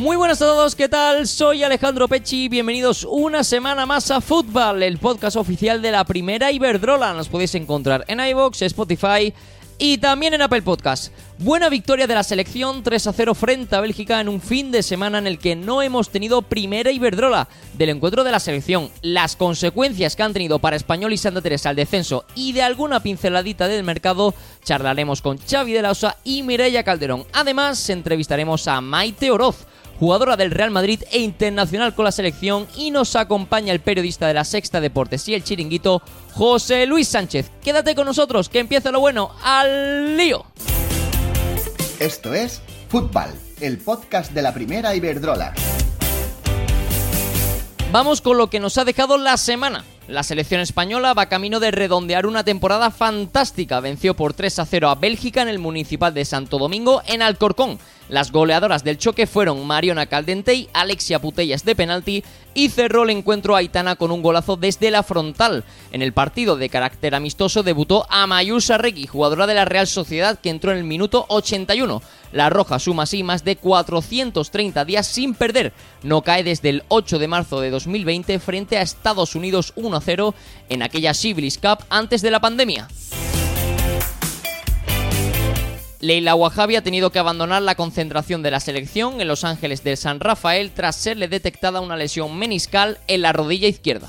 Muy buenas a todos, ¿qué tal? Soy Alejandro Pecci, bienvenidos una semana más a Fútbol, el podcast oficial de la primera Iberdrola. Nos podéis encontrar en iVoox, Spotify y también en Apple Podcast. Buena victoria de la selección 3 a 0 frente a Bélgica en un fin de semana en el que no hemos tenido primera Iberdrola del encuentro de la selección. Las consecuencias que han tenido para Español y Santa Teresa al descenso y de alguna pinceladita del mercado charlaremos con Xavi de la Osa y Mireia Calderón. Además, entrevistaremos a Maite Oroz jugadora del Real Madrid e internacional con la selección, y nos acompaña el periodista de la Sexta Deportes y el Chiringuito, José Luis Sánchez. Quédate con nosotros, que empieza lo bueno, al lío. Esto es Fútbol, el podcast de la primera Iberdrola. Vamos con lo que nos ha dejado la semana. La selección española va camino de redondear una temporada fantástica. Venció por 3 a 0 a Bélgica en el Municipal de Santo Domingo en Alcorcón. Las goleadoras del choque fueron Mariona Caldentey, Alexia Putellas de penalti y cerró el encuentro Aitana con un golazo desde la frontal. En el partido de carácter amistoso debutó Amayusa Regui, jugadora de la Real Sociedad que entró en el minuto 81. La Roja suma así más de 430 días sin perder. No cae desde el 8 de marzo de 2020 frente a Estados Unidos 1-0 en aquella Civilis Cup antes de la pandemia. Leila Wahabi ha tenido que abandonar la concentración de la selección en Los Ángeles del San Rafael tras serle detectada una lesión meniscal en la rodilla izquierda.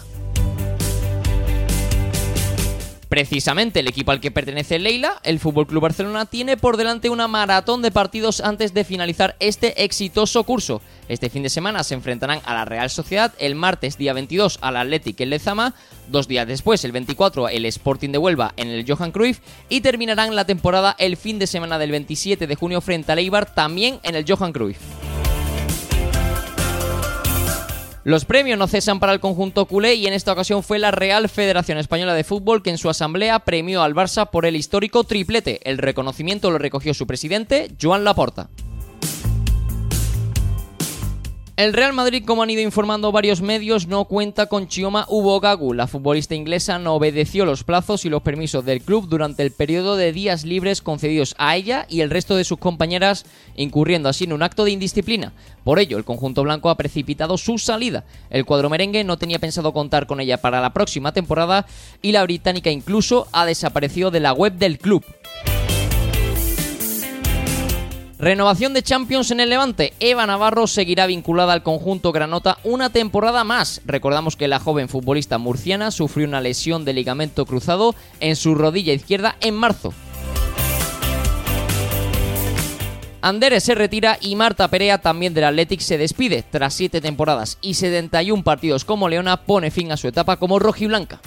Precisamente el equipo al que pertenece Leila, el FC Club Barcelona, tiene por delante una maratón de partidos antes de finalizar este exitoso curso. Este fin de semana se enfrentarán a la Real Sociedad, el martes día 22 al Athletic en Lezama, dos días después, el 24, el Sporting de Huelva en el Johan Cruyff y terminarán la temporada el fin de semana del 27 de junio frente a Eibar también en el Johan Cruyff. Los premios no cesan para el conjunto culé y en esta ocasión fue la Real Federación Española de Fútbol que en su asamblea premió al Barça por el histórico triplete. El reconocimiento lo recogió su presidente, Joan Laporta. El Real Madrid, como han ido informando varios medios, no cuenta con Chioma Ubogagu. La futbolista inglesa no obedeció los plazos y los permisos del club durante el periodo de días libres concedidos a ella y el resto de sus compañeras, incurriendo así en un acto de indisciplina. Por ello, el conjunto blanco ha precipitado su salida. El cuadro merengue no tenía pensado contar con ella para la próxima temporada y la británica incluso ha desaparecido de la web del club. Renovación de Champions en el Levante. Eva Navarro seguirá vinculada al conjunto Granota una temporada más. Recordamos que la joven futbolista murciana sufrió una lesión de ligamento cruzado en su rodilla izquierda en marzo. Anderes se retira y Marta Perea también del Athletic se despide. Tras siete temporadas y 71 partidos como Leona, pone fin a su etapa como rojiblanca.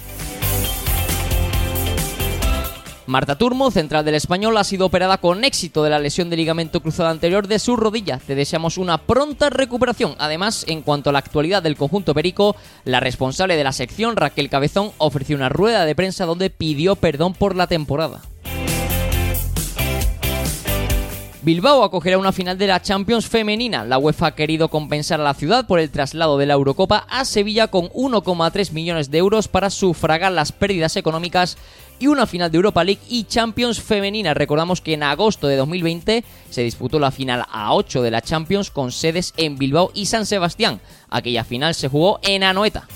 Marta Turmo, central del español, ha sido operada con éxito de la lesión de ligamento cruzado anterior de su rodilla. Te deseamos una pronta recuperación. Además, en cuanto a la actualidad del conjunto perico, la responsable de la sección, Raquel Cabezón, ofreció una rueda de prensa donde pidió perdón por la temporada. Bilbao acogerá una final de la Champions femenina. La UEFA ha querido compensar a la ciudad por el traslado de la Eurocopa a Sevilla con 1,3 millones de euros para sufragar las pérdidas económicas y una final de Europa League y Champions femenina. Recordamos que en agosto de 2020 se disputó la final a 8 de la Champions con sedes en Bilbao y San Sebastián. Aquella final se jugó en Anoeta.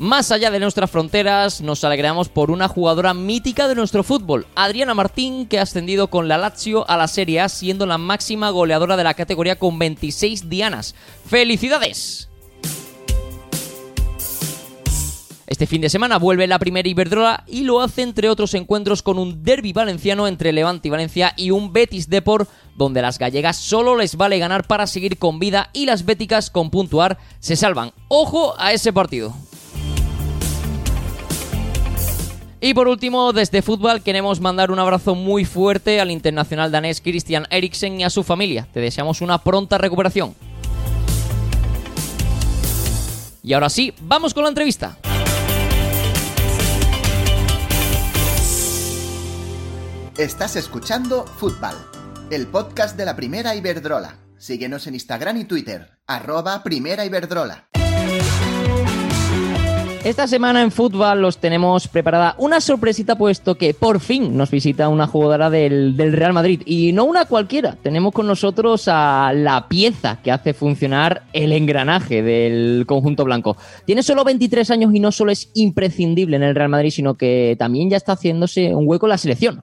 Más allá de nuestras fronteras, nos alegramos por una jugadora mítica de nuestro fútbol, Adriana Martín, que ha ascendido con la Lazio a la Serie A, siendo la máxima goleadora de la categoría con 26 dianas. ¡Felicidades! Este fin de semana vuelve la primera Iberdrola y lo hace entre otros encuentros con un derby valenciano entre Levante y Valencia y un Betis Deport donde las gallegas solo les vale ganar para seguir con vida y las béticas con puntuar se salvan. Ojo a ese partido. Y por último, desde fútbol queremos mandar un abrazo muy fuerte al internacional danés Christian Eriksen y a su familia. Te deseamos una pronta recuperación. Y ahora sí, vamos con la entrevista. Estás escuchando Fútbol, el podcast de la primera Iberdrola. Síguenos en Instagram y Twitter, arroba primera Iberdrola. Esta semana en fútbol los tenemos preparada una sorpresita puesto que por fin nos visita una jugadora del, Real Madrid y no una cualquiera. Tenemos con nosotros a la pieza que hace funcionar el engranaje del conjunto blanco. Tiene solo 23 años y no solo es imprescindible en el Real Madrid, sino que también ya está haciéndose un hueco en la selección.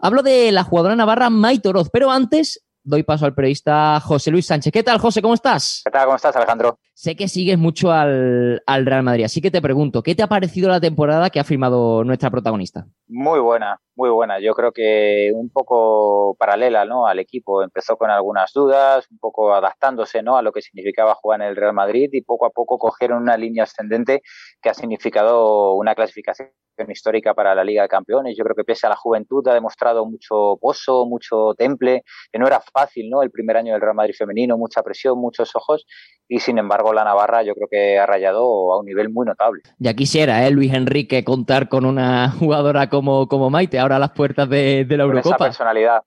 Hablo de la jugadora navarra Maite Oroz, pero antes doy paso al periodista José Luis Sánchez. ¿Qué tal, José? ¿Cómo estás? ¿Qué tal? ¿Cómo estás, Alejandro? Sé que sigues mucho al, al, Real Madrid, así que te pregunto, ¿qué te ha parecido la temporada que ha firmado nuestra protagonista? Muy buena, muy buena. Yo creo que un poco paralela ¿no? al equipo. Empezó con algunas dudas, un poco adaptándose ¿no? a lo que significaba jugar en el Real Madrid y poco a poco cogieron una línea ascendente que ha significado una clasificación histórica para la Liga de Campeones. Yo creo que pese a la juventud ha demostrado mucho pozo, mucho temple, que no era fácil, ¿no? El primer año del Real Madrid femenino, mucha presión, muchos ojos y sin embargo la Navarra yo creo que ha rayado a un nivel muy notable. Ya quisiera, ¿eh? Luis Enrique, contar con una jugadora como, como Maite ahora a las puertas de, de la con Eurocopa. Esa personalidad.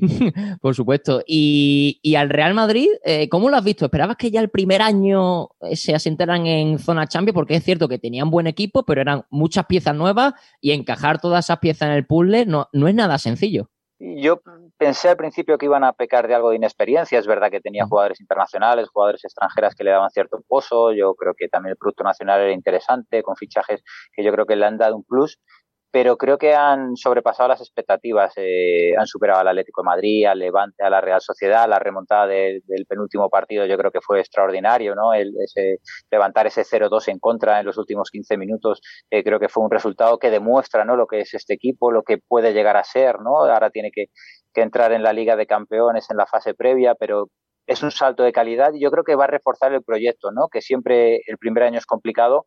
Por supuesto. Y, y, al Real Madrid, eh, ¿cómo lo has visto? ¿Esperabas que ya el primer año eh, se asentaran en zona Champions? Porque es cierto que tenían buen equipo, pero eran muchas piezas nuevas y encajar todas esas piezas en el puzzle no, no es nada sencillo. Yo pensé al principio que iban a pecar de algo de inexperiencia. Es verdad que tenía jugadores internacionales, jugadores extranjeras que le daban cierto pozo. Yo creo que también el producto nacional era interesante, con fichajes que yo creo que le han dado un plus pero creo que han sobrepasado las expectativas, eh, han superado al Atlético de Madrid, al Levante, a la Real Sociedad, la remontada de, del penúltimo partido yo creo que fue extraordinario, ¿no? El, ese, levantar ese 0-2 en contra en los últimos 15 minutos, eh, creo que fue un resultado que demuestra, ¿no? Lo que es este equipo, lo que puede llegar a ser, ¿no? Ahora tiene que, que entrar en la Liga de Campeones en la fase previa, pero es un salto de calidad y yo creo que va a reforzar el proyecto, ¿no? Que siempre el primer año es complicado,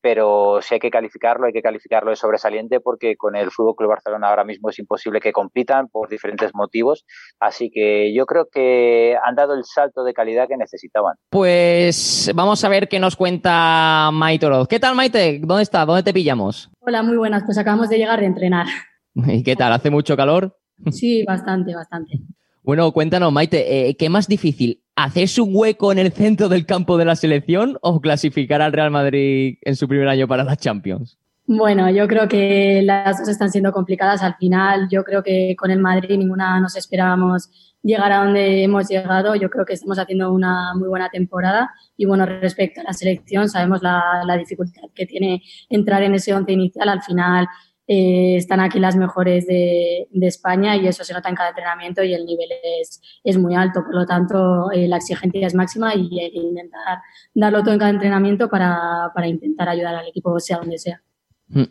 pero si hay que calificarlo, hay que calificarlo de sobresaliente porque con el Fútbol Club Barcelona ahora mismo es imposible que compitan por diferentes motivos. Así que yo creo que han dado el salto de calidad que necesitaban. Pues vamos a ver qué nos cuenta Maite Oroz. ¿Qué tal, Maite? ¿Dónde está? ¿Dónde te pillamos? Hola, muy buenas. Pues acabamos de llegar de entrenar. ¿Y qué tal? ¿Hace mucho calor? Sí, bastante, bastante. Bueno, cuéntanos, Maite, eh, ¿qué más difícil? ¿Hacerse un hueco en el centro del campo de la selección o clasificar al Real Madrid en su primer año para la Champions? Bueno, yo creo que las dos están siendo complicadas. Al final, yo creo que con el Madrid ninguna nos esperábamos llegar a donde hemos llegado. Yo creo que estamos haciendo una muy buena temporada. Y bueno, respecto a la selección, sabemos la dificultad que tiene entrar en ese once inicial. Al final, eh, están aquí las mejores de, España y eso se nota en cada entrenamiento y el nivel es, muy alto. Por lo tanto, eh, la exigencia es máxima y hay que intentar darlo todo en cada entrenamiento para, intentar ayudar al equipo, sea donde sea.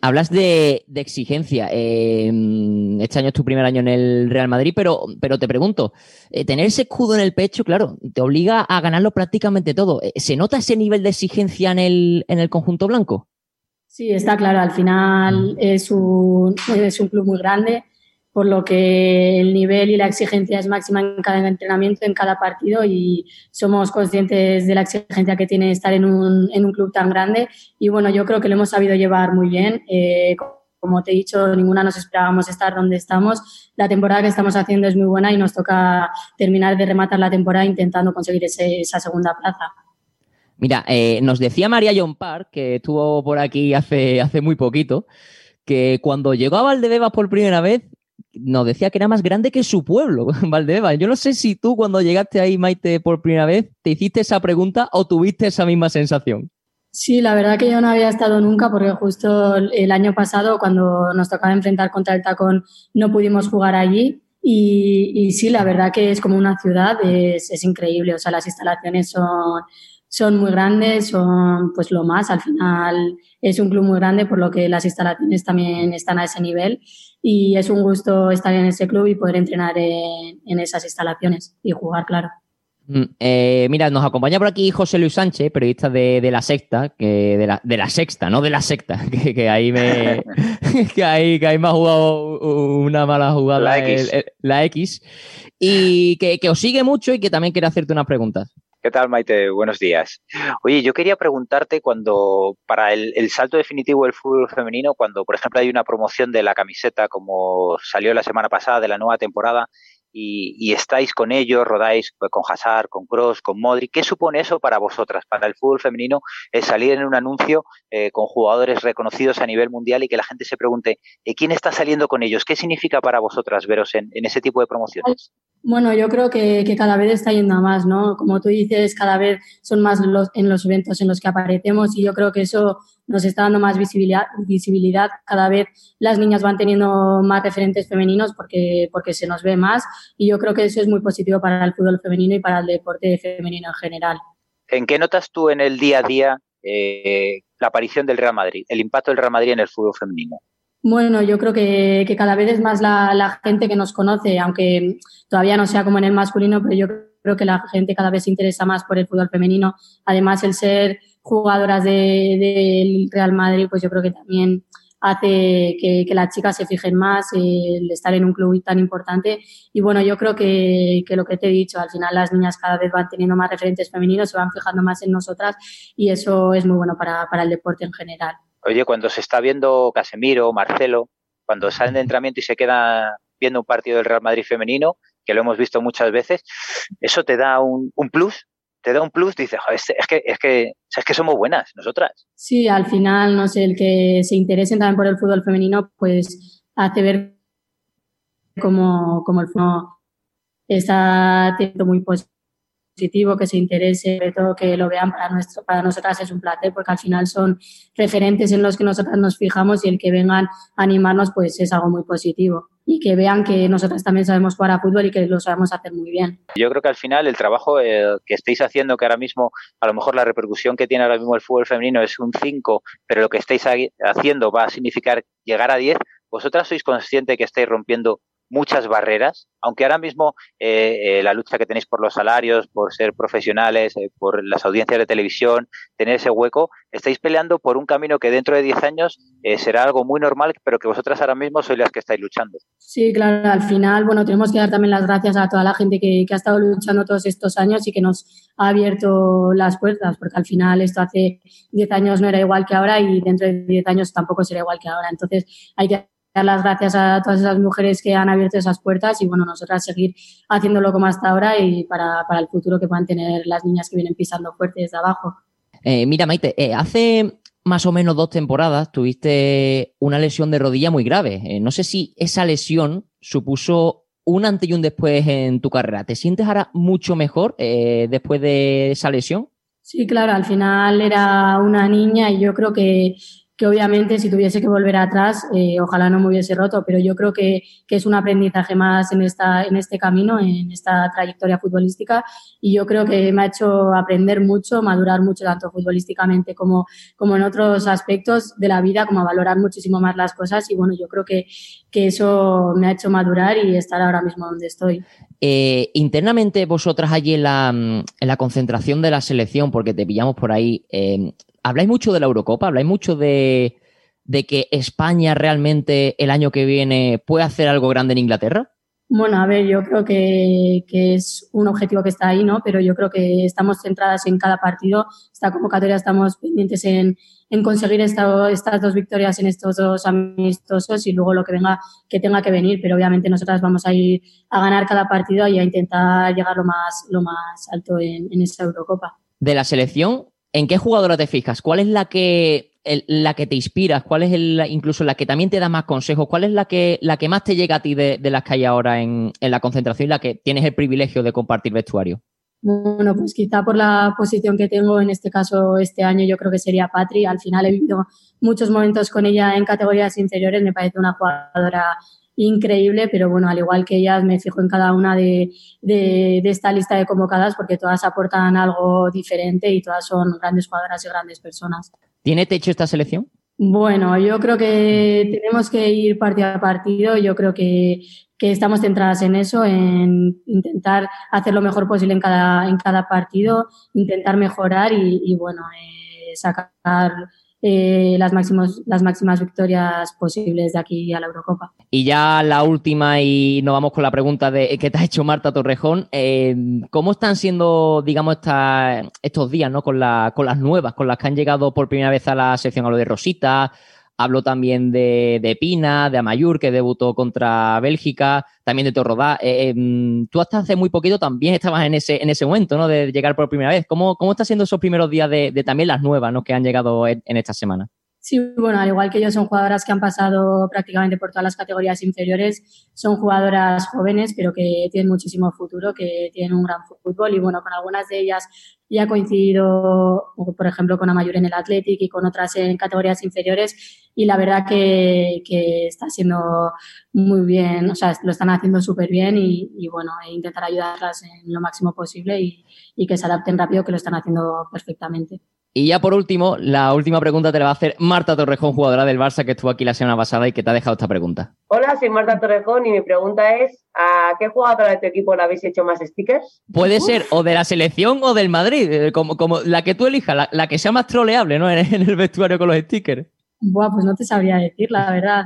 Hablas de, exigencia. Eh, este año es tu primer año en el Real Madrid, pero, te pregunto, eh, tener ese escudo en el pecho, claro, te obliga a ganarlo prácticamente todo. Eh, ¿Se nota ese nivel de exigencia en el, en el conjunto blanco? Sí, está claro. Al final es un, es un club muy grande, por lo que el nivel y la exigencia es máxima en cada entrenamiento, en cada partido y somos conscientes de la exigencia que tiene estar en un, en un club tan grande. Y bueno, yo creo que lo hemos sabido llevar muy bien. Eh, como te he dicho, ninguna nos esperábamos estar donde estamos. La temporada que estamos haciendo es muy buena y nos toca terminar de rematar la temporada intentando conseguir ese, esa segunda plaza. Mira, eh, nos decía María John Park, que estuvo por aquí hace, hace muy poquito, que cuando llegó a Valdebebas por primera vez, nos decía que era más grande que su pueblo, Valdebebas. Yo no sé si tú cuando llegaste ahí, Maite, por primera vez, te hiciste esa pregunta o tuviste esa misma sensación. Sí, la verdad que yo no había estado nunca porque justo el año pasado, cuando nos tocaba enfrentar contra el tacón, no pudimos jugar allí. Y, y sí, la verdad que es como una ciudad, es, es increíble. O sea, las instalaciones son, son muy grandes, son pues lo más. Al final es un club muy grande, por lo que las instalaciones también están a ese nivel. Y es un gusto estar en ese club y poder entrenar en, en esas instalaciones y jugar, claro. Mm, eh, mira, nos acompaña por aquí José Luis Sánchez, periodista de, La Sexta, que de la, de la Sexta, no de La Secta, que, ahí me que ahí, que ahí me ha jugado una mala jugada la X, la X y que, que, os sigue mucho y que también quiere hacerte unas preguntas. ¿Qué tal, Maite? Buenos días. Oye, yo quería preguntarte cuando, para el, el, salto definitivo del fútbol femenino, cuando, por ejemplo, hay una promoción de la camiseta, como salió la semana pasada de la nueva temporada, y, estáis con ellos, rodáis con Hazard, con Cross, con Modri. ¿Qué supone eso para vosotras, para el fútbol femenino, es salir en un anuncio eh, con jugadores reconocidos a nivel mundial y que la gente se pregunte eh, quién está saliendo con ellos? ¿Qué significa para vosotras veros en, ese tipo de promociones? Bueno, yo creo que, cada vez está yendo a más, ¿no? Como tú dices, cada vez son más los, en los eventos en los que aparecemos y yo creo que eso nos está dando más visibilidad, visibilidad. Cada vez las niñas van teniendo más referentes femeninos porque, porque se nos ve más y yo creo que eso es muy positivo para el fútbol femenino y para el deporte femenino en general. ¿En qué notas tú en el día a día eh, la aparición del Real Madrid, el impacto del Real Madrid en el fútbol femenino? Bueno, yo creo que, cada vez es más la, gente que nos conoce, aunque todavía no sea como en el masculino, pero yo creo que la gente cada vez se interesa más por el fútbol femenino. Además, el ser jugadoras del Real Madrid, pues yo creo que también hace que, las chicas se fijen más el estar en un club tan importante. Y bueno, yo creo que, lo que te he dicho, al final las niñas cada vez van teniendo más referentes femeninos, se van fijando más en nosotras y eso es muy bueno para, para el deporte en general. Oye, cuando se está viendo Casemiro, Marcelo, cuando salen de entrenamiento y se quedan viendo un partido del Real Madrid femenino, que lo hemos visto muchas veces, ¿eso te da un, plus? te da un plus, dices, es, que, es, que, es que somos buenas nosotras. Sí, al final, no sé, el que se interesen también por el fútbol femenino, pues hace ver como, como el fútbol está teniendo muy positivo positivo, que se interese, sobre todo que lo vean para, nuestro, para nosotras es un placer porque al final son referentes en los que nosotras nos fijamos y el que vengan a animarnos pues es algo muy positivo y que vean que nosotras también sabemos jugar a fútbol y que lo sabemos hacer muy bien. Yo creo que al final el trabajo eh, que estáis haciendo, que ahora mismo a lo mejor la repercusión que tiene ahora mismo el fútbol femenino es un 5, pero lo que estáis haciendo va a significar llegar a 10, vosotras sois conscientes que estáis rompiendo muchas barreras, aunque ahora mismo eh, eh, la lucha que tenéis por los salarios, por ser profesionales, eh, por las audiencias de televisión, tener ese hueco, estáis peleando por un camino que dentro de 10 años será algo muy normal, pero que vosotras ahora mismo sois las que estáis luchando. Sí, claro, al final, bueno, tenemos que dar también las gracias a toda la gente que, que ha estado luchando todos estos años y que nos ha abierto las puertas, porque al final esto hace 10 años no era igual que ahora y dentro de 10 años tampoco será igual que ahora. Entonces hay que dar las gracias a todas esas mujeres que han abierto esas puertas y bueno, nosotras seguir haciéndolo como hasta ahora y para, el futuro que puedan tener las niñas que vienen pisando fuerte desde abajo. Eh, mira, Maite, eh, hace más o menos dos temporadas tuviste una lesión de rodilla muy grave. Eh, no sé si esa lesión supuso un antes y un después en tu carrera. ¿Te sientes ahora mucho mejor después de esa lesión? Sí, claro, al final era una niña y yo creo que que obviamente si tuviese que volver atrás, eh, ojalá no me hubiese roto, pero yo creo que, que, es un aprendizaje más en, esta, en este camino, en esta trayectoria futbolística y yo creo que me ha hecho aprender mucho, madurar mucho tanto futbolísticamente como, como en otros aspectos de la vida, como valorar muchísimo más las cosas y bueno, yo creo que, que eso me ha hecho madurar y estar ahora mismo donde estoy. Eh, internamente vosotras allí en la, en la, concentración de la selección, porque te pillamos por ahí, eh, habláis mucho de la Eurocopa, habláis mucho de, que España realmente el año que viene puede hacer algo grande en Inglaterra. Bueno, a ver, yo creo que, es un objetivo que está ahí, ¿no? Pero yo creo que estamos centradas en cada partido. Esta convocatoria estamos pendientes en, conseguir estas dos victorias en estos dos amistosos y luego lo que venga, que tenga que venir. Pero obviamente nosotras vamos a ir a ganar cada partido y a intentar llegar lo más, lo más alto en, en esta Eurocopa. De la selección, ¿En qué jugadora te fijas? ¿Cuál es la que, la que te inspiras? ¿Cuál es incluso la que también te da más consejos? ¿Cuál es la que, la que más te llega a ti de, las que hay ahora en, la concentración y la que tienes el privilegio de compartir vestuario? Bueno, pues quizá por la posición que tengo en este caso este año, yo creo que sería Patri. Al final he vivido muchos momentos con ella en categorías inferiores. Me parece una jugadora increíble, pero bueno, al igual que ellas, me fijo en cada una de, esta lista de convocadas porque todas aportan algo diferente y todas son grandes jugadoras y grandes personas. ¿Tiene techo esta selección? Bueno, yo creo que tenemos que ir partido a partido. Yo creo que, estamos centradas en eso, en intentar hacer lo mejor posible en cada, en cada partido, intentar mejorar y, bueno, eh, sacar eh, las, máximos, las máximas victorias posibles de aquí a la Eurocopa. Y ya la última, y nos vamos con la pregunta de ¿qué te ha hecho Marta Torrejón? Eh, ¿Cómo están siendo, digamos, estos días, ¿no? Con, la, con las nuevas, con las que han llegado por primera vez a la sección, a lo de Rosita, Hablo también de, Pina, de Amayur, que debutó contra Bélgica, también de Torrodá. Eh, em, tú hasta hace muy poquito también estabas en ese, en ese momento, ¿no? De llegar por primera vez. ¿Cómo, cómo están siendo esos primeros días de, también las nuevas, ¿no? Que han llegado en, esta semana. Sí, bueno, al igual que ellos son jugadoras que han pasado prácticamente por todas las categorías inferiores, son jugadoras jóvenes, pero que tienen muchísimo futuro, que tienen un gran fútbol. Y bueno, con algunas de ellas ya ha coincidido, por ejemplo, con Amayur en el Athletic y con otras en categorías inferiores. Y la verdad que, está siendo muy bien, o sea, lo están haciendo súper bien y, bueno, e intentar ayudarlas en lo máximo posible y, y que se adapten rápido, que lo están haciendo perfectamente. Y ya por último, la última pregunta te la va a hacer Marta Torrejón, jugadora del Barça, que estuvo aquí la semana pasada y que te ha dejado esta pregunta. Hola, soy Marta Torrejón y mi pregunta es, ¿a qué jugadora de tu equipo le habéis hecho más stickers? Puede ser o de la selección o del Madrid, eh, como, como la que tú elijas, la, que sea más troleable, ¿no? En, en, el vestuario con los stickers. Buah, pues no te sabría decir, la verdad.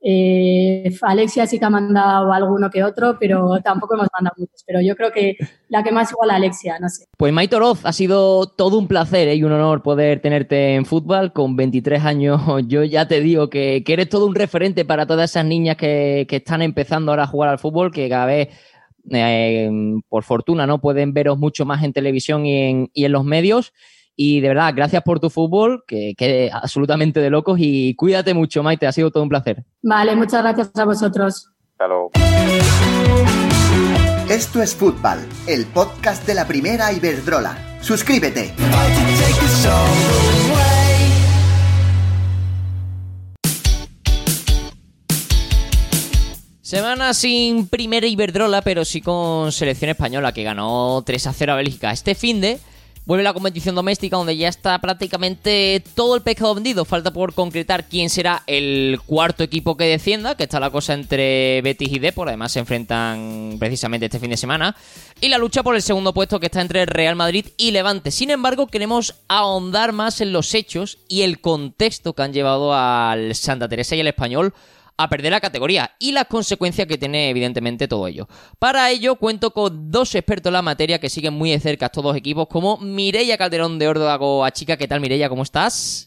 Eh, Alexia sí que ha mandado alguno que otro, pero tampoco hemos mandado muchos. Pero yo creo que la que más igual a Alexia, no sé. Pues Maitoroz, ha sido todo un placer ¿eh? y un honor poder tenerte en fútbol. Con 23 años, yo ya te digo que, eres todo un referente para todas esas niñas que, están empezando ahora a jugar al fútbol, que cada vez, eh, por fortuna, no pueden veros mucho más en televisión y en, y en los medios. Y de verdad, gracias por tu fútbol, que, es absolutamente de locos. Y cuídate mucho, Maite, ha sido todo un placer. Vale, muchas gracias a vosotros. Hasta Esto es Fútbol, el podcast de la primera Iberdrola. Suscríbete. Semana sin primera Iberdrola, pero sí con selección española que ganó 3 a 0 a Bélgica. Este fin de Vuelve la competición doméstica donde ya está prácticamente todo el pescado vendido. Falta por concretar quién será el cuarto equipo que descienda, que está la cosa entre Betis y Depor. Además se enfrentan precisamente este fin de semana. Y la lucha por el segundo puesto que está entre Real Madrid y Levante. Sin embargo, queremos ahondar más en los hechos y el contexto que han llevado al Santa Teresa y al Español a perder la categoría y las consecuencias que tiene evidentemente todo ello. Para ello cuento con dos expertos en la materia que siguen muy de cerca a estos dos equipos como Mireia Calderón de Ordoago a Chica. ¿Qué tal Mireia? ¿Cómo estás?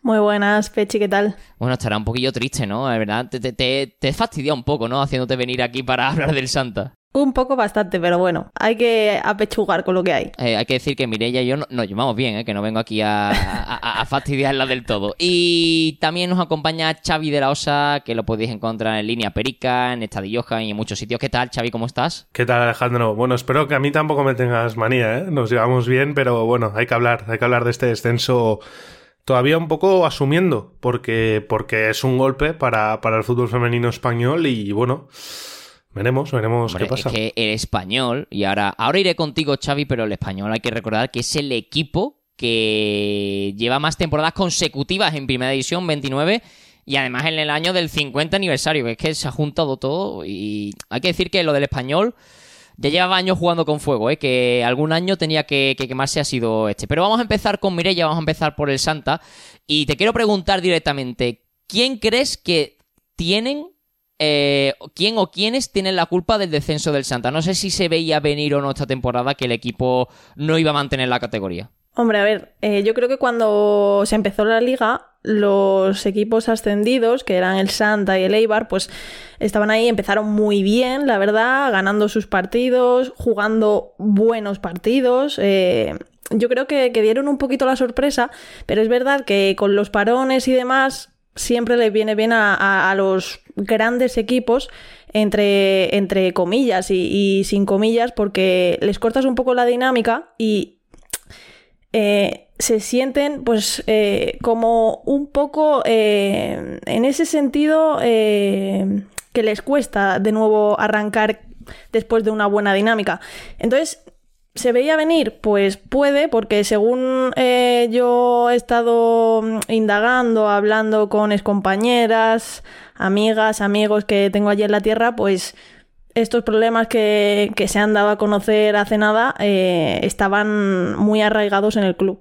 Muy buenas, Pechi, ¿qué tal? Bueno, estará un poquillo triste, ¿no? De verdad, te, te, te fastidia un poco, ¿no? Haciéndote venir aquí para hablar del Santa. Un poco bastante, pero bueno, hay que apechugar con lo que hay. Eh, hay que decir que Mireia y yo nos llevamos bien, eh, que no vengo aquí a, a, fastidiarla del todo. Y también nos acompaña Xavi de la Osa, que lo podéis encontrar en línea Perica, en Estadio y en muchos sitios. ¿Qué tal, Xavi? ¿Cómo estás? ¿Qué tal, Alejandro? Bueno, espero que a mí tampoco me tengas manía, ¿eh? Nos llevamos bien, pero bueno, hay que hablar, hay que hablar de este descenso todavía un poco asumiendo, porque, porque es un golpe para, para el fútbol femenino español y bueno... Veremos, veremos qué pasa. Es que el español, y ahora, ahora iré contigo, Xavi, pero el español hay que recordar que es el equipo que lleva más temporadas consecutivas en Primera División, 29, y además en el año del 50 aniversario, que es que se ha juntado todo, y hay que decir que lo del español ya llevaba años jugando con fuego, ¿eh? que algún año tenía que, que, quemarse ha sido este. Pero vamos a empezar con Mireia, vamos a empezar por el Santa, y te quiero preguntar directamente, ¿quién crees que tienen eh, quién o quiénes tienen la culpa del descenso del Santa. No sé si se veía venir o no esta temporada que el equipo no iba a mantener la categoría. Hombre, a ver, eh, yo creo que cuando se empezó la liga, los equipos ascendidos, que eran el Santa y el Eibar, pues estaban ahí, empezaron muy bien, la verdad, ganando sus partidos, jugando buenos partidos. Eh, yo creo que, dieron un poquito la sorpresa, pero es verdad que con los parones y demás, siempre le viene bien a, los grandes equipos, entre, entre comillas y, sin comillas, porque les cortas un poco la dinámica y eh, se sienten pues eh, como un poco eh, en ese sentido que les cuesta de nuevo arrancar después de una buena dinámica. Entonces, ¿Se veía venir? Pues puede, porque según eh, yo he estado mm, indagando, hablando con excompañeras, amigas, amigos que tengo allí en la Tierra, pues estos problemas que, se han dado a conocer hace nada eh, estaban muy arraigados en el club.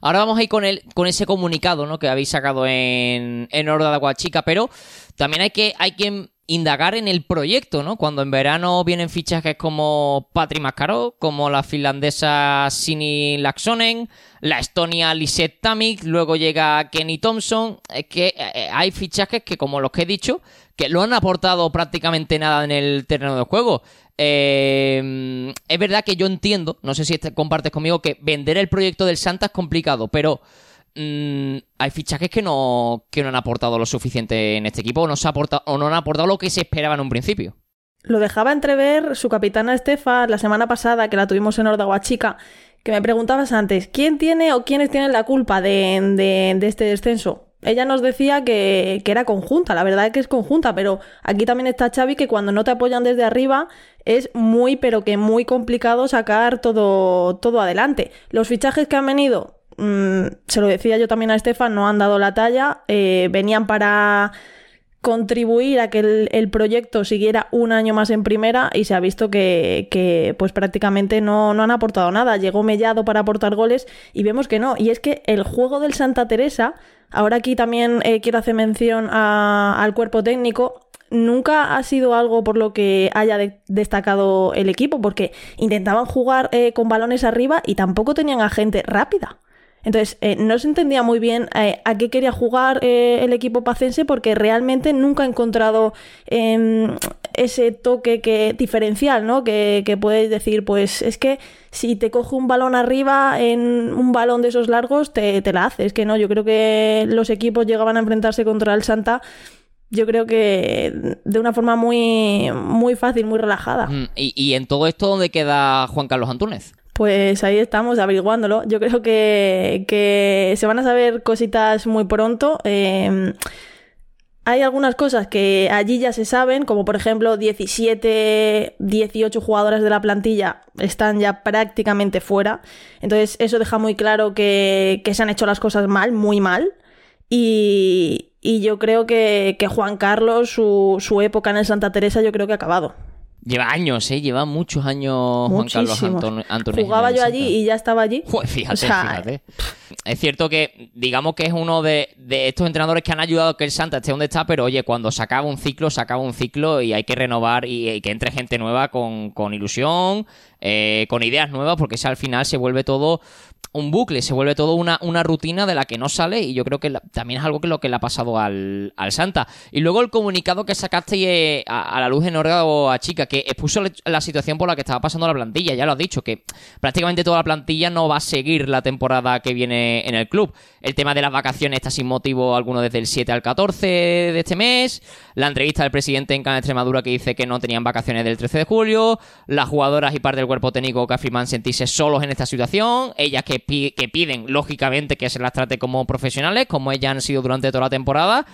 Ahora vamos a ir con, el, con ese comunicado ¿no? que habéis sacado en, en Horda de Aguachica, pero también hay que, hay que indagar en el proyecto, ¿no? Cuando en verano vienen fichajes como Patri Mascaro, como la finlandesa Sini Laxonen, la estonia Lisette Tamik, luego llega Kenny Thompson, es que eh, eh, hay fichajes que, como los que he dicho, que no han aportado prácticamente nada en el terreno de juego. Eh, es verdad que yo entiendo, no sé si compartes conmigo, que vender el proyecto del Santa es complicado, pero Mm, hay fichajes que no, que no han aportado lo suficiente en este equipo o no, se ha aportado, o no han aportado lo que se esperaba en un principio. Lo dejaba entrever su capitana Estefa la semana pasada, que la tuvimos en Chica, que me preguntabas antes, ¿quién tiene o quiénes tienen la culpa de, este descenso? Ella nos decía que, que, era conjunta, la verdad es que es conjunta, pero aquí también está Xavi que cuando no te apoyan desde arriba es muy, pero que muy complicado sacar todo, todo adelante. Los fichajes que han venido Mm, se lo decía yo también a Estefan, no han dado la talla, eh, venían para contribuir a que el, proyecto siguiera un año más en primera y se ha visto que, pues prácticamente no, no, han aportado nada. Llegó Mellado para aportar goles y vemos que no. Y es que el juego del Santa Teresa, ahora aquí también eh, quiero hacer mención al cuerpo técnico, nunca ha sido algo por lo que haya destacado el equipo, porque intentaban jugar eh, con balones arriba y tampoco tenían a gente rápida. Entonces, eh, no se entendía muy bien eh, a qué quería jugar eh, el equipo pacense porque realmente nunca he encontrado em, ese toque que, diferencial, ¿no? Que, que puedes decir, pues es que si te coge un balón arriba en un balón de esos largos, te, te la haces. Que no, yo creo que los equipos llegaban a enfrentarse contra el Santa yo creo que de una forma muy, muy fácil, muy relajada. Mm, ¿Y, y en todo esto dónde queda Juan Carlos Antúnez? Pues ahí estamos averiguándolo. Yo creo que, se van a saber cositas muy pronto. Em, hay algunas cosas que allí ya se saben, como por ejemplo 17, 18 jugadoras de la plantilla están ya prácticamente fuera. Entonces eso deja muy claro que, se han hecho las cosas mal, muy mal. Y, yo creo que, Juan Carlos, su, su época en el Santa Teresa, yo creo que ha acabado. Lleva años, ¿eh? Lleva muchos años Juan Carlos Antonio. Jugaba yo allí y ya estaba allí. fíjate, fíjate. Es cierto que, digamos que es uno de, estos entrenadores que han ayudado a que el Santa esté donde está, pero oye, cuando se acaba un ciclo, se acaba un ciclo y hay que renovar y, que entre gente nueva con, con ilusión, eh, con ideas nuevas, porque si al final se vuelve todo un bucle, se vuelve todo una, una rutina de la que no sale y yo creo que también es algo que lo que le ha pasado al, Santa. Y luego el comunicado que sacaste eh, a, la luz en o a Chica, que expuso la situación por la que estaba pasando la plantilla, ya lo has dicho, que prácticamente toda la plantilla no va a seguir la temporada que viene en el club. El tema de las vacaciones está sin motivo alguno desde el 7 al 14 de este mes, la entrevista del presidente en Cana Extremadura que dice que no tenían vacaciones del 13 de julio, las jugadoras y parte del cuerpo técnico que afirman sentirse solos en esta situación, ellas que que piden, lógicamente, que se las trate como profesionales, como ellas han sido durante toda la temporada.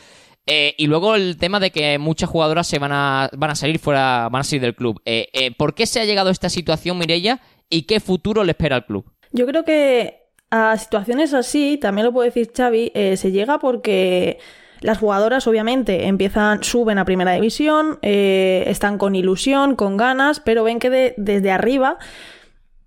Eh, y luego el tema de que muchas jugadoras se van a, van a salir fuera, van a salir del club. Eh, eh, ¿Por qué se ha llegado a esta situación, Mirella? ¿Y qué futuro le espera al club? Yo creo que a situaciones así, también lo puede decir Xavi, se llega porque las jugadoras obviamente empiezan, suben a primera división, están con ilusión, con ganas, pero ven que desde arriba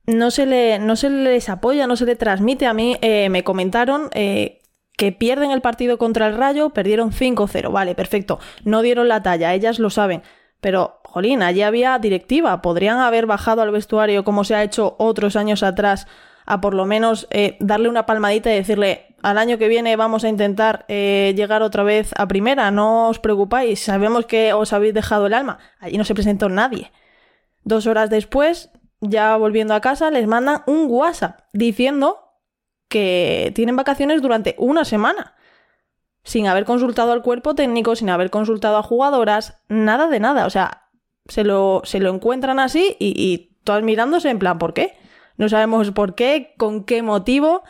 no se, le, no se les apoya, no se le transmite. A mí eh, me comentaron eh, que pierden el partido contra el Rayo, perdieron 5-0. Vale, perfecto. No dieron la talla, ellas lo saben. Pero, jolín, allí había directiva. Podrían haber bajado al vestuario como se ha hecho otros años atrás a por lo menos eh, darle una palmadita y decirle al año que viene vamos a intentar llegar otra vez a primera, no os preocupáis, sabemos que os habéis dejado el alma. Allí no se presentó nadie. Dos horas después ya volviendo a casa, les mandan un WhatsApp diciendo que tienen vacaciones durante una semana. Sin haber consultado al cuerpo técnico, sin haber consultado a jugadoras, nada de nada. O sea, se lo, se lo encuentran así y, todas mirándose en plan, ¿por qué? No sabemos por qué, con qué motivo.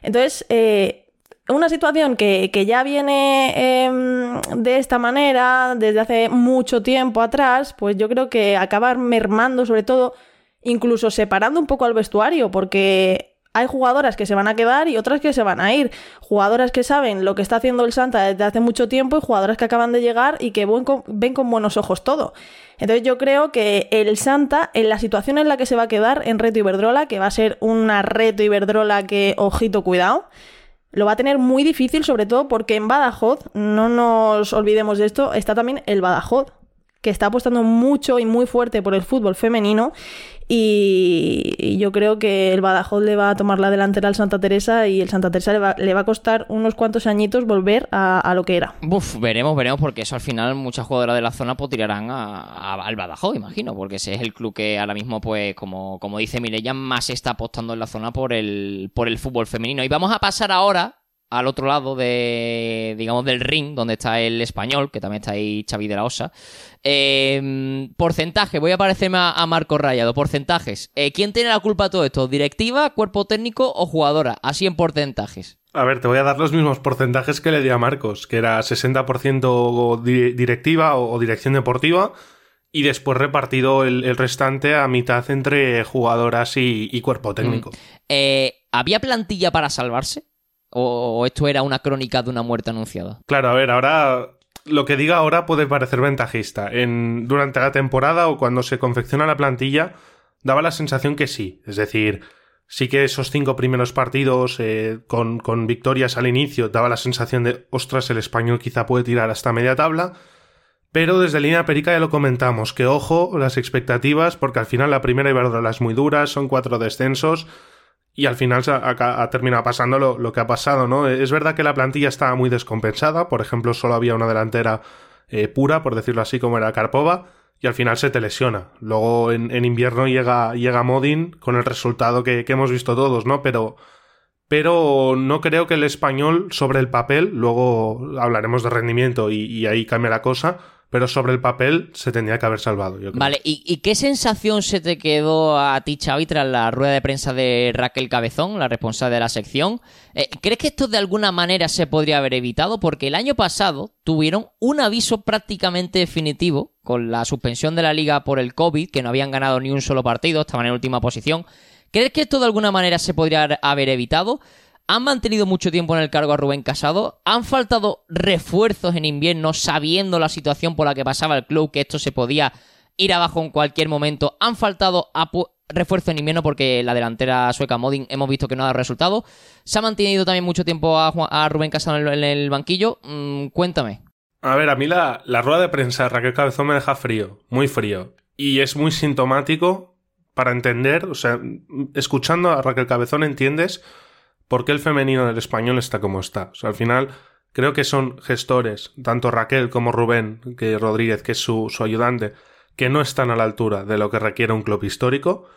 Entonces, eh, una situación que, ya viene em, de esta manera desde hace mucho tiempo atrás, pues yo creo que acaba mermando sobre todo incluso separando un poco al vestuario, porque hay jugadoras que se van a quedar y otras que se van a ir. Jugadoras que saben lo que está haciendo el Santa desde hace mucho tiempo y jugadoras que acaban de llegar y que ven con buenos ojos todo. Entonces yo creo que el Santa, en la situación en la que se va a quedar en Reto Iberdrola, que va a ser una Reto Iberdrola que, ojito, cuidado, lo va a tener muy difícil, sobre todo porque en Badajoz, no nos olvidemos de esto, está también el Badajoz, que está apostando mucho y muy fuerte por el fútbol femenino y, yo creo que el Badajoz le va a tomar la delantera al Santa Teresa y el Santa Teresa le va, a costar unos cuantos añitos volver a, lo que era. Uf, veremos, veremos, porque eso al final muchas jugadoras de la zona pues tirarán al Badajoz, imagino, porque ese es el club que ahora mismo, pues, como, como dice Mireya, más está apostando en la zona por el, por el fútbol femenino. Y vamos a pasar ahora al otro lado de, digamos, del ring, donde está el español, que también está ahí Xavi de la Osa. Em, porcentaje, voy a parecerme a, Marco Rayado. Porcentajes. Eh, ¿Quién tiene la culpa de todo esto? ¿Directiva, cuerpo técnico o jugadora? Así en porcentajes. A ver, te voy a dar los mismos porcentajes que le di a Marcos, que era 60% directiva o, dirección deportiva y después repartido el, restante a mitad entre jugadoras y, cuerpo técnico. Mm. Eh, ¿Había plantilla para salvarse? ¿O esto era una crónica de una muerte anunciada? Claro, a ver, ahora lo que diga ahora puede parecer ventajista. En, durante la temporada o cuando se confecciona la plantilla, daba la sensación que sí. Es decir, sí que esos cinco primeros partidos eh, con, victorias al inicio daba la sensación de, ostras, el español quizá puede tirar hasta media tabla. Pero desde línea perica ya lo comentamos, que ojo las expectativas, porque al final la primera Iberdrola es muy dura, son cuatro descensos y al final ha, terminado pasando lo, que ha pasado, ¿no? Es verdad que la plantilla estaba muy descompensada, por ejemplo, solo había una delantera eh, pura, por decirlo así, como era Karpova, y al final se te lesiona. Luego en, invierno llega, llega Modin con el resultado que, hemos visto todos, ¿no? Pero, pero no creo que el español sobre el papel, luego hablaremos de rendimiento y ahí cambia la cosa, pero sobre el papel se tendría que haber salvado. Yo. Vale, ¿Y, qué sensación se te quedó a ti, Xavi, tras la rueda de prensa de Raquel Cabezón, la responsable de la sección? Eh, ¿Crees que esto de alguna manera se podría haber evitado? Porque el año pasado tuvieron un aviso prácticamente definitivo con la suspensión de la liga por el COVID, que no habían ganado ni un solo partido, estaban en última posición. ¿Crees que esto de alguna manera se podría haber evitado? Han mantenido mucho tiempo en el cargo a Rubén Casado, han faltado refuerzos en invierno sabiendo la situación por la que pasaba el club, que esto se podía ir abajo en cualquier momento, han faltado refuerzos en invierno porque la delantera sueca Modin hemos visto que no ha dado resultado, se ha mantenido también mucho tiempo a, Rubén Casado en el, banquillo, mm, cuéntame. A ver, a mí la, la rueda de prensa de Raquel Cabezón me deja frío, muy frío, y es muy sintomático para entender, o sea, escuchando a Raquel Cabezón entiendes por qué el femenino del español está como está. Al final creo que son gestores, tanto Raquel como Rubén, que Rodríguez, que es su, ayudante, que no están a la altura de lo que requiere un club histórico.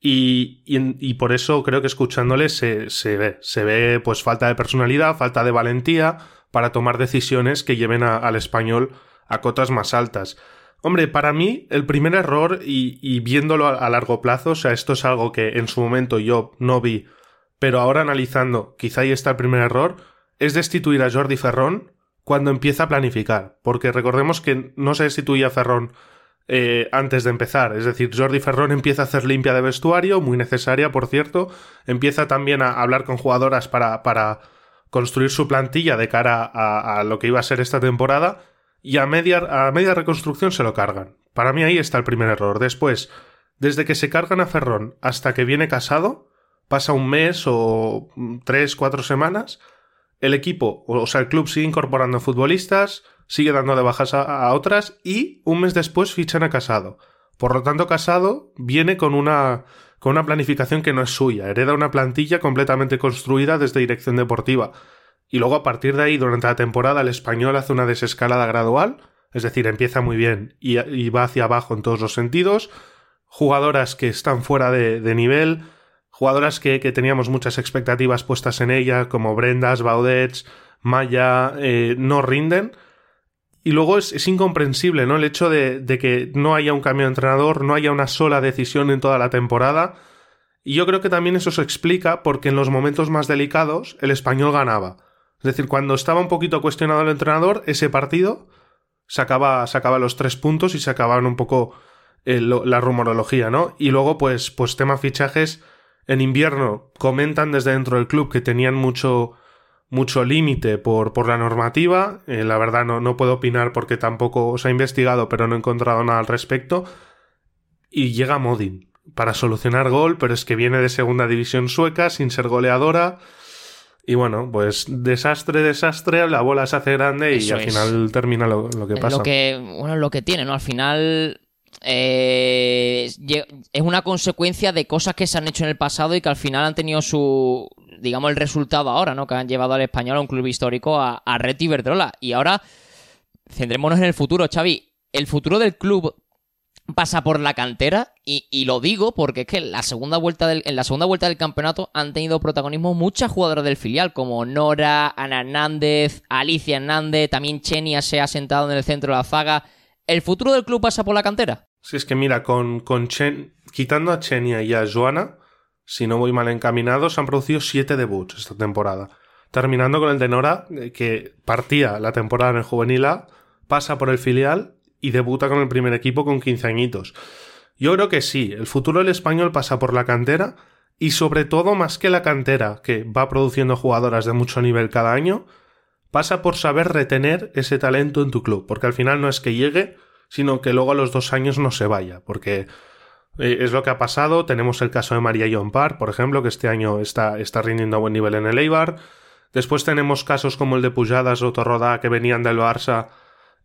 Y, y, por eso creo que escuchándoles se, se, ve, se ve pues falta de personalidad, falta de valentía para tomar decisiones que lleven al español a cotas más altas. Hombre, para mí el primer error y, y viéndolo a, a, largo plazo, o sea, esto es algo que en su momento yo no vi pero ahora analizando, quizá ahí está el primer error, es destituir a Jordi Ferrón cuando empieza a planificar, porque recordemos que no se destituye a Ferrón eh, antes de empezar, es decir, Jordi Ferrón empieza a hacer limpia de vestuario, muy necesaria, por cierto, empieza también a hablar con jugadoras para, para construir su plantilla de cara a, a, lo que iba a ser esta temporada, y a media, a media reconstrucción se lo cargan. Para mí ahí está el primer error. Después, desde que se cargan a Ferrón hasta que viene casado, pasa un mes o tres, cuatro semanas, el equipo, o sea, el club sigue incorporando futbolistas, sigue dando de bajas a, otras y un mes después fichan a Casado. Por lo tanto, Casado viene con una, con una planificación que no es suya, hereda una plantilla completamente construida desde dirección deportiva. Y luego a partir de ahí, durante la temporada, el español hace una desescalada gradual, es decir, empieza muy bien y, va hacia abajo en todos los sentidos. Jugadoras que están fuera de, de nivel, Jugadoras que, teníamos muchas expectativas puestas en ella, como Brendas, Baudets, Maya, eh, no rinden. Y luego es, incomprensible, ¿no? El hecho de, que no haya un cambio de entrenador, no haya una sola decisión en toda la temporada. Y yo creo que también eso se explica porque en los momentos más delicados el español ganaba. Es decir, cuando estaba un poquito cuestionado el entrenador, ese partido sacaba, sacaba los tres puntos y se acababan un poco la rumorología, ¿no? Y luego, pues, pues tema fichajes. En invierno comentan desde dentro del club que tenían mucho, mucho límite por, por la normativa. Eh, la verdad no, no puedo opinar porque tampoco se ha investigado, pero no he encontrado nada al respecto. Y llega Modin para solucionar gol, pero es que viene de segunda división sueca sin ser goleadora. Y bueno, pues desastre, desastre, la bola se hace grande y al final termina lo, que pasa. Lo que, bueno, lo que tiene, ¿no? Al final eh, es una consecuencia de cosas que se han hecho en el pasado y que al final han tenido su, digamos, el resultado ahora, ¿no? Que han llevado al español a un club histórico a, a Red Iberdrola. Y ahora, centrémonos en el futuro, Xavi. El futuro del club pasa por la cantera y, lo digo porque es que en la, segunda vuelta del, en la segunda vuelta del campeonato han tenido protagonismo muchas jugadoras del filial como Nora, Ana Hernández, Alicia Hernández, también Chenia se ha sentado en el centro de la zaga. ¿El futuro del club pasa por la cantera? Sí, es que mira, con, con Chen, quitando a Chenia y a Joana, si no voy mal encaminado, se han producido siete debuts esta temporada. Terminando con el de Nora, eh, que partía la temporada en el juvenil A, pasa por el filial y debuta con el primer equipo con 15 añitos. Yo creo que sí, el futuro del español pasa por la cantera y sobre todo más que la cantera, que va produciendo jugadoras de mucho nivel cada año, pasa por saber retener ese talento en tu club, porque al final no es que llegue, sino que luego a los dos años no se vaya, porque eh, es lo que ha pasado. Tenemos el caso de María John Parr, por ejemplo, que este año está, está rindiendo a buen nivel en el Eibar. Después tenemos casos como el de Pujadas o Torroda, que venían del Barça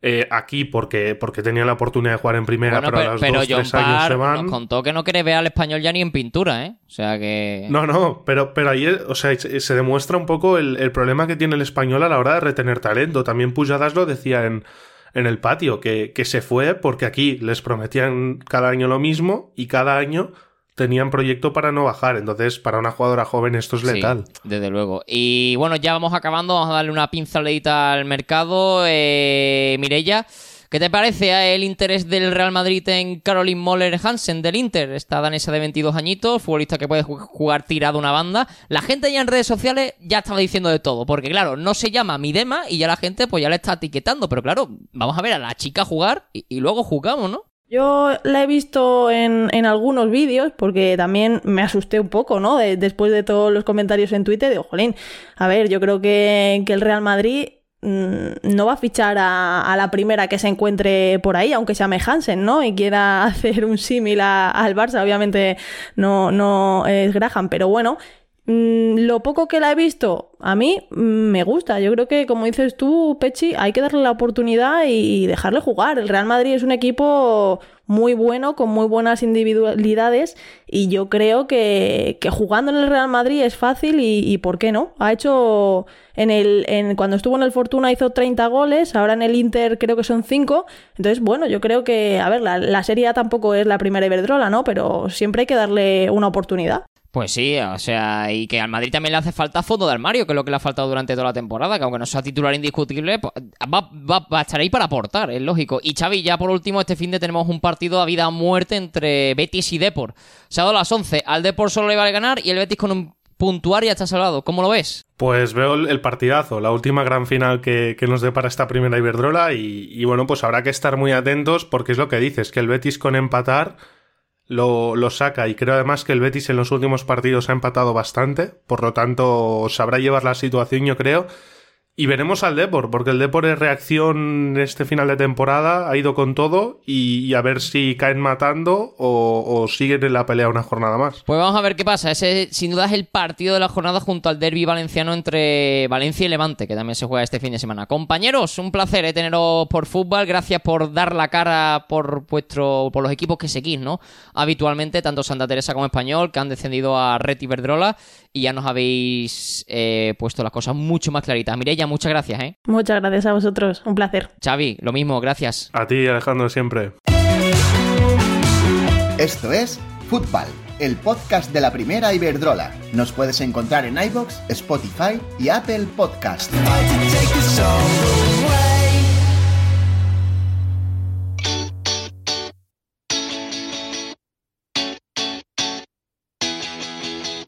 eh, aquí porque, porque tenía la oportunidad de jugar en primera, pero, a los dos, tres años se van. Nos contó que no quiere ver al español ya ni en pintura, ¿eh? O sea que. No, no, pero, pero ahí o sea, se demuestra un poco el, problema que tiene el español a la hora de retener talento. También Pujadas lo decía en, en el patio, que, que se fue porque aquí les prometían cada año lo mismo y cada año tenían proyecto para no bajar. Entonces, para una jugadora joven esto es letal. desde luego. Y bueno, ya vamos acabando. Vamos a darle una pinceladita al mercado. Eh, Mirella, ¿qué te parece el interés del Real Madrid en Caroline Moller Hansen del Inter? Esta danesa de 22 añitos, futbolista que puede jugar tirado una banda. La gente ya en redes sociales ya estaba diciendo de todo. Porque claro, no se llama Midema y ya la gente pues ya le está etiquetando. Pero claro, vamos a ver a la chica jugar y luego jugamos, ¿no? Yo la he visto en, algunos vídeos porque también me asusté un poco, ¿no? después de todos los comentarios en Twitter, digo, jolín, a ver, yo creo que, el Real Madrid mm, no va a fichar a, la primera que se encuentre por ahí, aunque se llame Hansen, ¿no? Y quiera hacer un símil al Barça, obviamente no, no es Graham, pero bueno, Mm, lo poco que la he visto, a mí mm, me gusta. Yo creo que, como dices tú, Pechi, hay que darle la oportunidad y dejarle jugar. El Real Madrid es un equipo muy bueno, con muy buenas individualidades, y yo creo que, jugando en el Real Madrid es fácil y, ¿por qué no? Ha hecho en el en, cuando estuvo en el Fortuna hizo 30 goles, ahora en el Inter creo que son 5. Entonces, bueno, yo creo que, a ver, la, la serie tampoco es la primera Iberdrola, ¿no? Pero siempre hay que darle una oportunidad. Pues sí, o sea, y que al Madrid también le hace falta fondo de armario, que es lo que le ha faltado durante toda la temporada, que aunque no sea titular indiscutible, pues, va, a estar ahí para aportar, es lógico. Y Xavi, ya por último, este fin de tenemos un partido a vida o muerte entre Betis y Depor. Se ha dado las 11, al Depor solo le vale ganar y el Betis con un puntuar ya está salvado. ¿Cómo lo ves? Pues veo el partidazo, la última gran final que, nos depara esta primera Iberdrola y, y bueno, pues habrá que estar muy atentos porque es lo que dices, que el Betis con empatar lo, saca. Y creo además que el Betis en los últimos partidos ha empatado bastante, por lo tanto sabrá llevar la situación yo creo y veremos al Depor, porque el Depor es reacción este final de temporada, ha ido con todo y, a ver si caen matando o, siguen en la pelea una jornada más. Pues vamos a ver qué pasa. Ese sin duda es el partido de la jornada junto al derby valenciano entre Valencia y Levante, que también se juega este fin de semana. Compañeros, un placer eh, teneros por fútbol. Gracias por dar la cara por vuestro, por los equipos que seguís, ¿no? Habitualmente, tanto Santa Teresa como Español, que han descendido a Red Iberdrola y ya nos habéis eh, puesto las cosas mucho más claritas. Mireya, muchas gracias, ¿eh? Muchas gracias a vosotros, un placer. Xavi, lo mismo, gracias. A ti, Alejandro, siempre. Esto es Fútbol, el podcast de la primera Iberdrola. Nos puedes encontrar en iBox, Spotify y Apple Podcast.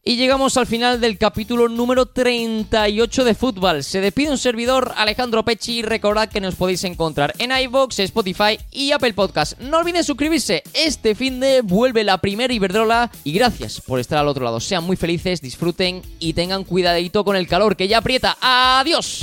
Y llegamos al final del capítulo número 38 de fútbol. Se despide un servidor, Alejandro Pecci. Recordad que nos podéis encontrar en iVoox, Spotify y Apple Podcast. No olviden suscribirse. Este fin de vuelve la primera Iberdrola. Y gracias por estar al otro lado. Sean muy felices, disfruten y tengan cuidadito con el calor que ya aprieta. ¡Adiós!